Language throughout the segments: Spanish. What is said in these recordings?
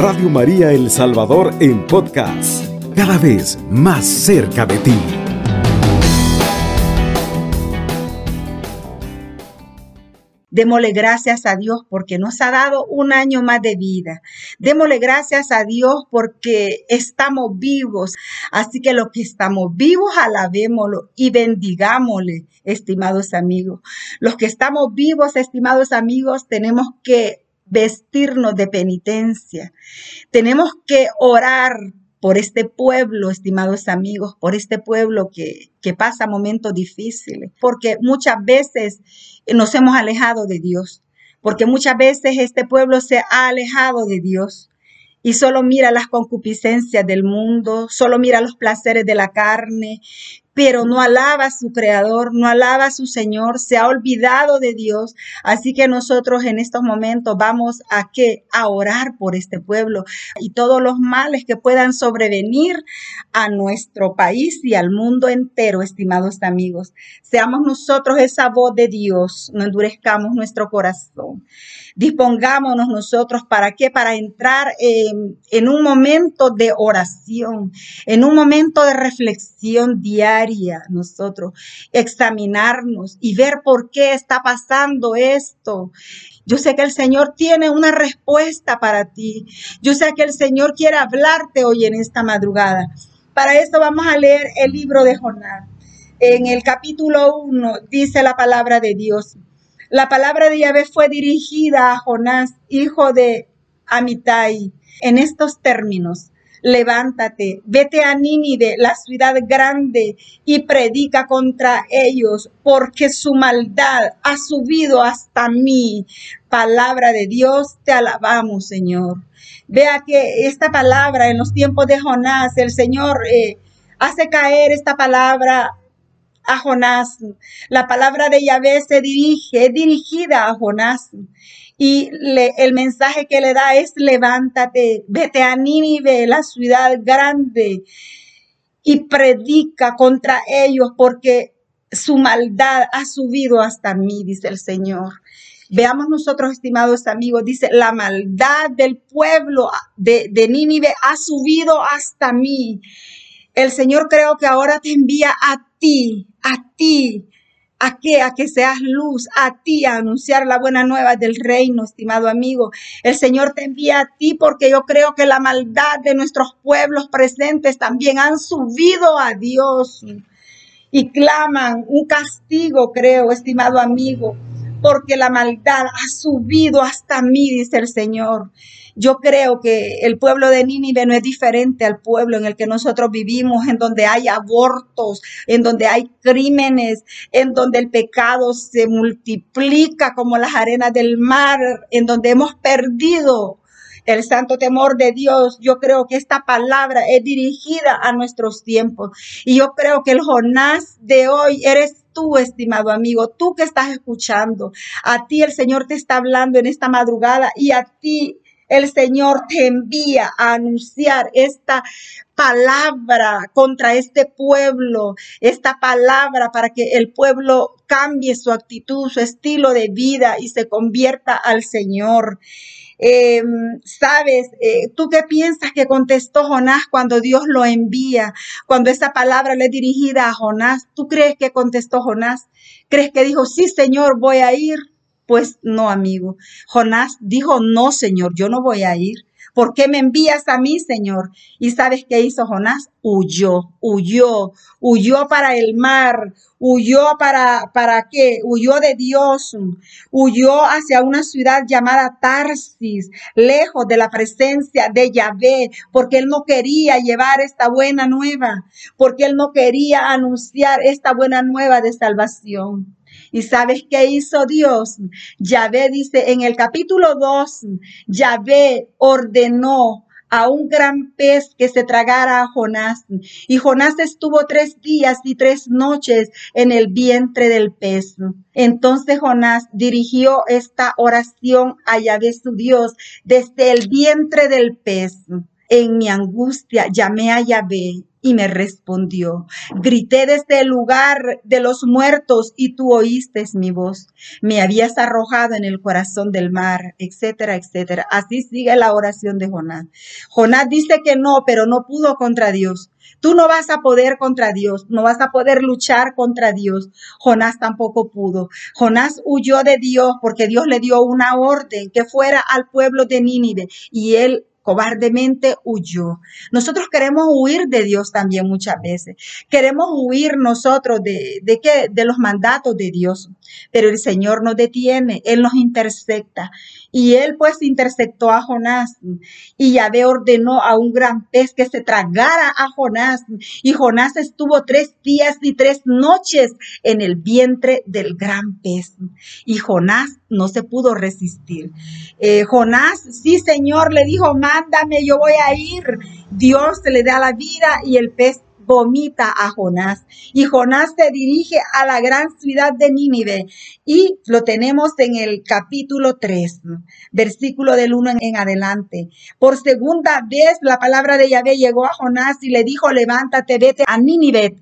Radio María El Salvador en podcast, cada vez más cerca de ti. Démosle gracias a Dios porque nos ha dado un año más de vida. Démosle gracias a Dios porque estamos vivos. Así que los que estamos vivos, alabémoslo y bendigámosle, estimados amigos. Los que estamos vivos, estimados amigos, tenemos que vestirnos de penitencia. Tenemos que orar por este pueblo, estimados amigos, por este pueblo que, que, pasa momentos difíciles, porque muchas veces nos hemos alejado de Dios, porque muchas veces este pueblo se ha alejado de Dios y solo mira las concupiscencias del mundo, solo mira los placeres de la carne, pero no alaba a su creador, no alaba a su Señor, se ha olvidado de Dios. Así que nosotros en estos momentos vamos a qué? A orar por este pueblo y todos los males que puedan sobrevenir a nuestro país y al mundo entero, estimados amigos. Seamos nosotros esa voz de Dios, no endurezcamos nuestro corazón. Dispongámonos nosotros para qué? Para entrar en, en un momento de oración, en un momento de reflexión diaria, nosotros examinarnos y ver por qué está pasando esto. Yo sé que el Señor tiene una respuesta para ti. Yo sé que el Señor quiere hablarte hoy en esta madrugada. Para eso vamos a leer el libro de Jonás. En el capítulo 1 dice la palabra de Dios. La palabra de Yahvé fue dirigida a Jonás, hijo de Amitai, en estos términos. Levántate, vete a Nínive, la ciudad grande, y predica contra ellos, porque su maldad ha subido hasta mí. Palabra de Dios, te alabamos, Señor. Vea que esta palabra en los tiempos de Jonás, el Señor eh, hace caer esta palabra a Jonás. La palabra de Yahvé se dirige, es dirigida a Jonás. Y el mensaje que le da es levántate, vete a Nínive, la ciudad grande, y predica contra ellos porque su maldad ha subido hasta mí, dice el Señor. Veamos nosotros, estimados amigos, dice, la maldad del pueblo de, de Nínive ha subido hasta mí. El Señor creo que ahora te envía a ti, a ti, a que, a que seas luz, a ti a anunciar la buena nueva del reino, estimado amigo. El Señor te envía a ti porque yo creo que la maldad de nuestros pueblos presentes también han subido a Dios y claman un castigo, creo, estimado amigo, porque la maldad ha subido hasta mí, dice el Señor. Yo creo que el pueblo de Nínive no es diferente al pueblo en el que nosotros vivimos, en donde hay abortos, en donde hay crímenes, en donde el pecado se multiplica como las arenas del mar, en donde hemos perdido el santo temor de Dios. Yo creo que esta palabra es dirigida a nuestros tiempos. Y yo creo que el Jonás de hoy eres tú, estimado amigo, tú que estás escuchando. A ti el Señor te está hablando en esta madrugada y a ti el Señor te envía a anunciar esta palabra contra este pueblo, esta palabra para que el pueblo cambie su actitud, su estilo de vida y se convierta al Señor. Em, sabes, eh, ¿tú qué piensas que contestó Jonás cuando Dios lo envía? Cuando esa palabra le es dirigida a Jonás, ¿tú crees que contestó Jonás? ¿Crees que dijo, sí, Señor, voy a ir? Pues no, amigo. Jonás dijo, no, Señor, yo no voy a ir. ¿Por qué me envías a mí, Señor? ¿Y sabes qué hizo Jonás? Huyó, huyó, huyó para el mar, huyó para, ¿para qué? Huyó de Dios, huyó hacia una ciudad llamada Tarsis, lejos de la presencia de Yahvé, porque él no quería llevar esta buena nueva, porque él no quería anunciar esta buena nueva de salvación. ¿Y sabes qué hizo Dios? Yahvé dice en el capítulo 2, Yahvé ordenó a un gran pez que se tragara a Jonás. Y Jonás estuvo tres días y tres noches en el vientre del pez. Entonces Jonás dirigió esta oración a Yahvé su Dios desde el vientre del pez. En mi angustia llamé a Yahvé y me respondió. Grité desde el lugar de los muertos y tú oíste mi voz. Me habías arrojado en el corazón del mar, etcétera, etcétera. Así sigue la oración de Jonás. Jonás dice que no, pero no pudo contra Dios. Tú no vas a poder contra Dios, no vas a poder luchar contra Dios. Jonás tampoco pudo. Jonás huyó de Dios porque Dios le dio una orden que fuera al pueblo de Nínive y él cobardemente huyó. Nosotros queremos huir de Dios también muchas veces. Queremos huir nosotros de, de qué? De los mandatos de Dios. Pero el Señor nos detiene, Él nos intersecta. Y Él pues interceptó a Jonás. Y Yahvé ordenó a un gran pez que se tragara a Jonás. Y Jonás estuvo tres días y tres noches en el vientre del gran pez. Y Jonás no se pudo resistir. Eh, Jonás, sí Señor, le dijo, mándame, yo voy a ir. Dios le da la vida y el pez vomita a Jonás. Y Jonás se dirige a la gran ciudad de Nínive. Y lo tenemos en el capítulo 3, versículo del 1 en adelante. Por segunda vez la palabra de Yahvé llegó a Jonás y le dijo, levántate, vete a Nínive,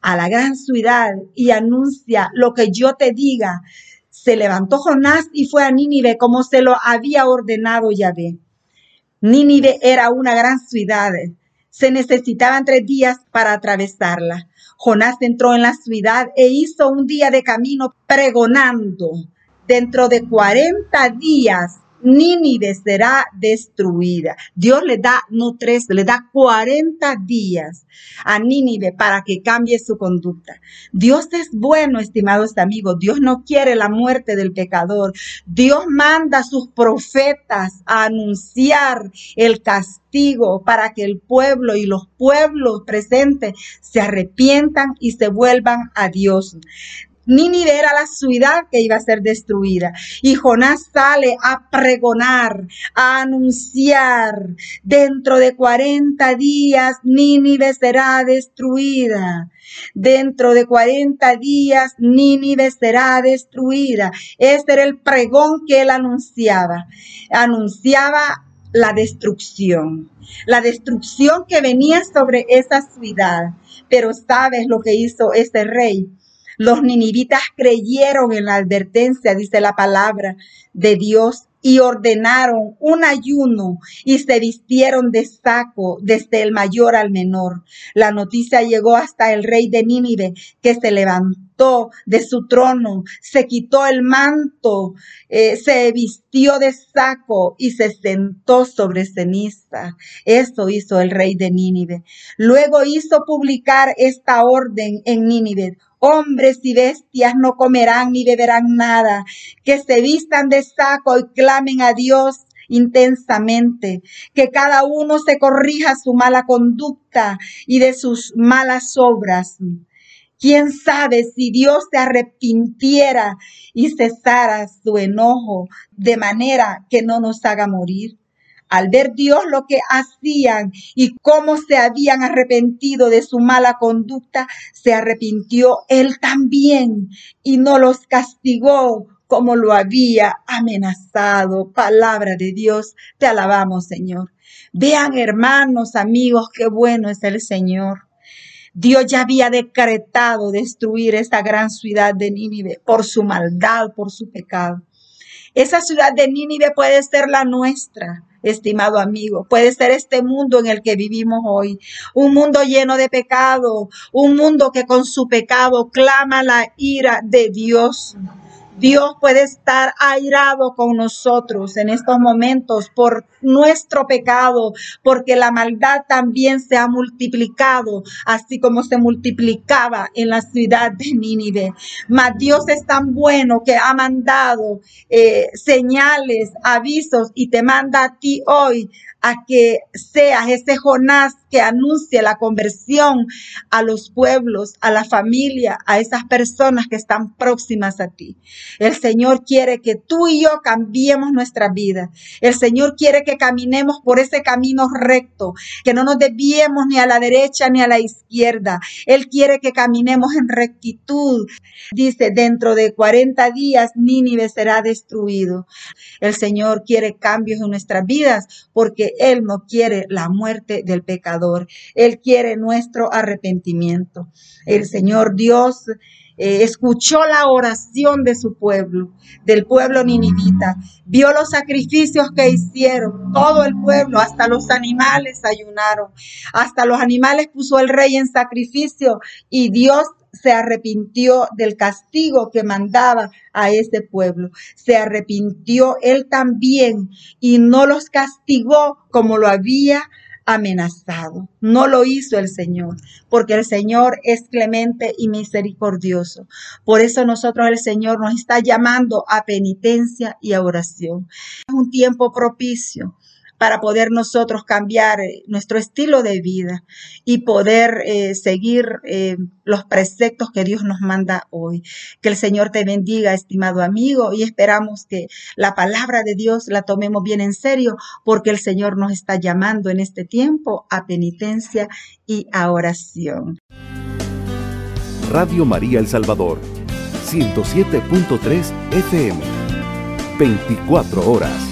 a la gran ciudad, y anuncia lo que yo te diga se levantó Jonás y fue a Nínive como se lo había ordenado Yahvé. Nínive era una gran ciudad. Se necesitaban tres días para atravesarla. Jonás entró en la ciudad e hizo un día de camino pregonando. Dentro de cuarenta días Nínive será destruida. Dios le da, no tres, le da 40 días a Nínive para que cambie su conducta. Dios es bueno, estimados amigos. Dios no quiere la muerte del pecador. Dios manda a sus profetas a anunciar el castigo para que el pueblo y los pueblos presentes se arrepientan y se vuelvan a Dios. Nínive era la ciudad que iba a ser destruida. Y Jonás sale a pregonar, a anunciar, dentro de 40 días Nínive será destruida. Dentro de 40 días Nínive será destruida. Este era el pregón que él anunciaba. Anunciaba la destrucción, la destrucción que venía sobre esa ciudad. Pero sabes lo que hizo ese rey los ninivitas creyeron en la advertencia, dice la palabra de Dios, y ordenaron un ayuno y se vistieron de saco desde el mayor al menor. La noticia llegó hasta el rey de Nínive, que se levantó de su trono, se quitó el manto, eh, se vistió de saco y se sentó sobre ceniza. Eso hizo el rey de Nínive. Luego hizo publicar esta orden en Nínive hombres y bestias no comerán ni beberán nada, que se vistan de saco y clamen a Dios intensamente, que cada uno se corrija su mala conducta y de sus malas obras. ¿Quién sabe si Dios se arrepintiera y cesara su enojo de manera que no nos haga morir? Al ver Dios lo que hacían y cómo se habían arrepentido de su mala conducta, se arrepintió él también y no los castigó como lo había amenazado. Palabra de Dios, te alabamos, Señor. Vean, hermanos, amigos, qué bueno es el Señor. Dios ya había decretado destruir esta gran ciudad de Nínive por su maldad, por su pecado. Esa ciudad de Nínive puede ser la nuestra estimado amigo. Puede ser este mundo en el que vivimos hoy, un mundo lleno de pecado, un mundo que con su pecado clama la ira de Dios. Dios puede estar airado con nosotros en estos momentos por nuestro pecado, porque la maldad también se ha multiplicado, así como se multiplicaba en la ciudad de Nínive. Mas Dios es tan bueno que ha mandado eh, señales, avisos y te manda a ti hoy a que seas ese Jonás que anuncie la conversión a los pueblos, a la familia, a esas personas que están próximas a ti. El Señor quiere que tú y yo cambiemos nuestra vida. El Señor quiere que caminemos por ese camino recto, que no nos desviemos ni a la derecha ni a la izquierda. Él quiere que caminemos en rectitud. Dice, dentro de 40 días Nínive será destruido. El Señor quiere cambios en nuestras vidas porque Él no quiere la muerte del pecador. Él quiere nuestro arrepentimiento. El Señor Dios eh, escuchó la oración de su pueblo, del pueblo ninivita, vio los sacrificios que hicieron, todo el pueblo, hasta los animales ayunaron, hasta los animales puso el rey en sacrificio y Dios se arrepintió del castigo que mandaba a ese pueblo. Se arrepintió él también y no los castigó como lo había amenazado. No lo hizo el Señor, porque el Señor es clemente y misericordioso. Por eso nosotros el Señor nos está llamando a penitencia y a oración. Es un tiempo propicio para poder nosotros cambiar eh, nuestro estilo de vida y poder eh, seguir eh, los preceptos que Dios nos manda hoy. Que el Señor te bendiga, estimado amigo, y esperamos que la palabra de Dios la tomemos bien en serio porque el Señor nos está llamando en este tiempo a penitencia y a oración. Radio María El Salvador, 107.3 FM, 24 horas.